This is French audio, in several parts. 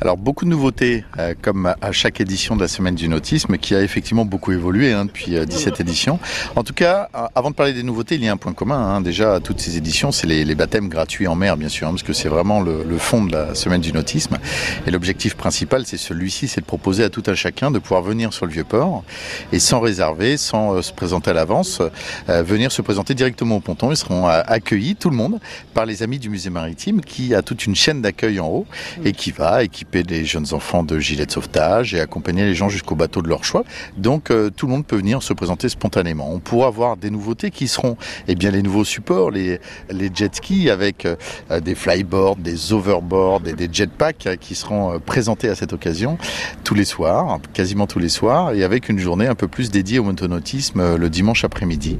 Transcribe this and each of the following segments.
Alors beaucoup de nouveautés, euh, comme à chaque édition de la Semaine du Nautisme, qui a effectivement beaucoup évolué hein, depuis euh, 17 éditions. En tout cas, euh, avant de parler des nouveautés, il y a un point commun. Hein, déjà, à toutes ces éditions, c'est les, les, baptêmes gratuits en mer, bien sûr, hein, parce que c'est vraiment le, le, fond de la Semaine du Nautisme. Et l'objectif principal, c'est celui-ci, c'est de proposer à tout un chacun de pouvoir venir sur le Vieux-Port et sans réserver, sans se présenter à l'avance, venir se présenter directement au ponton. Ils seront accueillis, tout le monde, par les amis du musée maritime, qui a toute une chaîne d'accueil en haut et qui va et qui équiper des jeunes enfants de gilets de sauvetage et accompagner les gens jusqu'au bateau de leur choix. Donc euh, tout le monde peut venir se présenter spontanément. On pourra voir des nouveautés qui seront eh bien les nouveaux supports, les, les jet skis avec euh, des flyboards, des overboards et des jetpacks euh, qui seront présentés à cette occasion tous les soirs, quasiment tous les soirs, et avec une journée un peu plus dédiée au motonautisme le dimanche après-midi.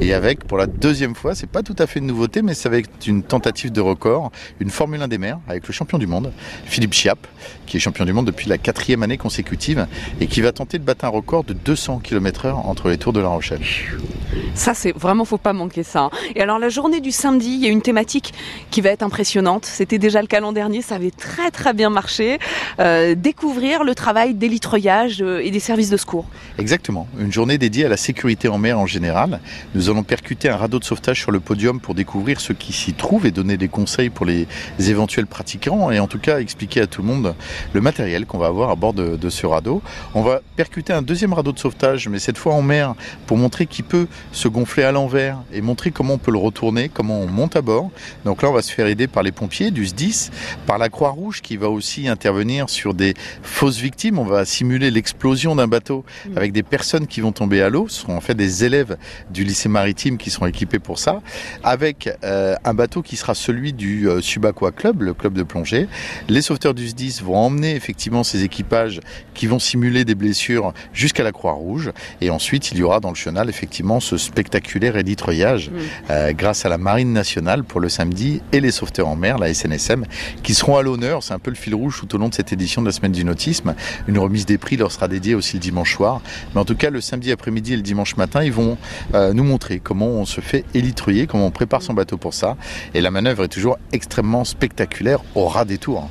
Et avec pour la deuxième fois, c'est pas tout à fait une nouveauté, mais c'est avec une tentative de record, une Formule 1 des mers avec le champion du monde, Philippe Chiap, qui est champion du monde depuis la quatrième année consécutive et qui va tenter de battre un record de 200 km heure entre les tours de La Rochelle. Ça, c'est vraiment, faut pas manquer ça. Et alors, la journée du samedi, il y a une thématique qui va être impressionnante. C'était déjà le cas l'an dernier, ça avait très très bien marché. Euh, découvrir le travail d'élitreillage euh, et des services de secours. Exactement. Une journée dédiée à la sécurité en mer en général. Nous allons percuter un radeau de sauvetage sur le podium pour découvrir ce qui s'y trouve et donner des conseils pour les éventuels pratiquants et en tout cas expliquer à tout le monde le matériel qu'on va avoir à bord de, de, ce radeau. On va percuter un deuxième radeau de sauvetage, mais cette fois en mer, pour montrer qu'il peut se gonfler à l'envers et montrer comment on peut le retourner, comment on monte à bord. Donc là, on va se faire aider par les pompiers du SDIS, par la Croix-Rouge qui va aussi intervenir sur des fausses victimes. On va simuler l'explosion d'un bateau mmh. avec des personnes qui vont tomber à l'eau. Ce seront en fait des élèves du lycée maritime qui seront équipés pour ça, avec euh, un bateau qui sera celui du euh, Subaqua Club, le club de plongée. Les sauveteurs du SDIS vont emmener effectivement ces équipages qui vont simuler des blessures jusqu'à la Croix-Rouge. Et ensuite, il y aura dans le chenal effectivement ce spectaculaire éditreuillage mmh. euh, grâce à la Marine nationale pour le samedi et les sauveteurs en mer, la SNSM, qui seront à l'honneur. C'est un peu le fil rouge tout au long de cette édition de la semaine du nautisme. Une remise des prix leur sera dédiée aussi le dimanche soir. Mais en tout cas, le samedi après-midi et le dimanche matin, ils vont euh, nous montrer comment on se fait élitreuiller, comment on prépare son bateau pour ça. Et la manœuvre est toujours extrêmement spectaculaire au ras des tours.